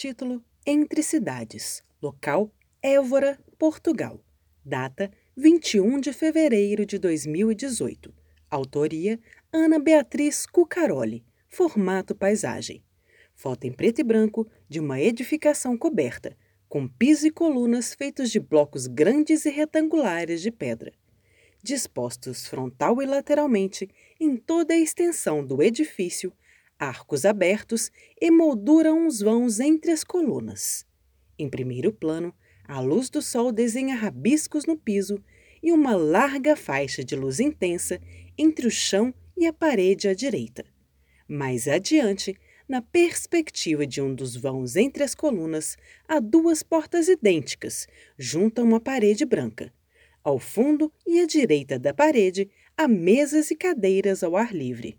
Título: Entre Cidades. Local: Évora, Portugal. Data: 21 de fevereiro de 2018. Autoria: Ana Beatriz Cucaroli. Formato paisagem. Foto em preto e branco de uma edificação coberta, com piso e colunas feitos de blocos grandes e retangulares de pedra. Dispostos frontal e lateralmente em toda a extensão do edifício, arcos abertos emolduram os vãos entre as colunas. Em primeiro plano, a luz do sol desenha rabiscos no piso e uma larga faixa de luz intensa entre o chão e a parede à direita. Mais adiante, na perspectiva de um dos vãos entre as colunas, há duas portas idênticas, junto a uma parede branca. Ao fundo e à direita da parede, há mesas e cadeiras ao ar livre.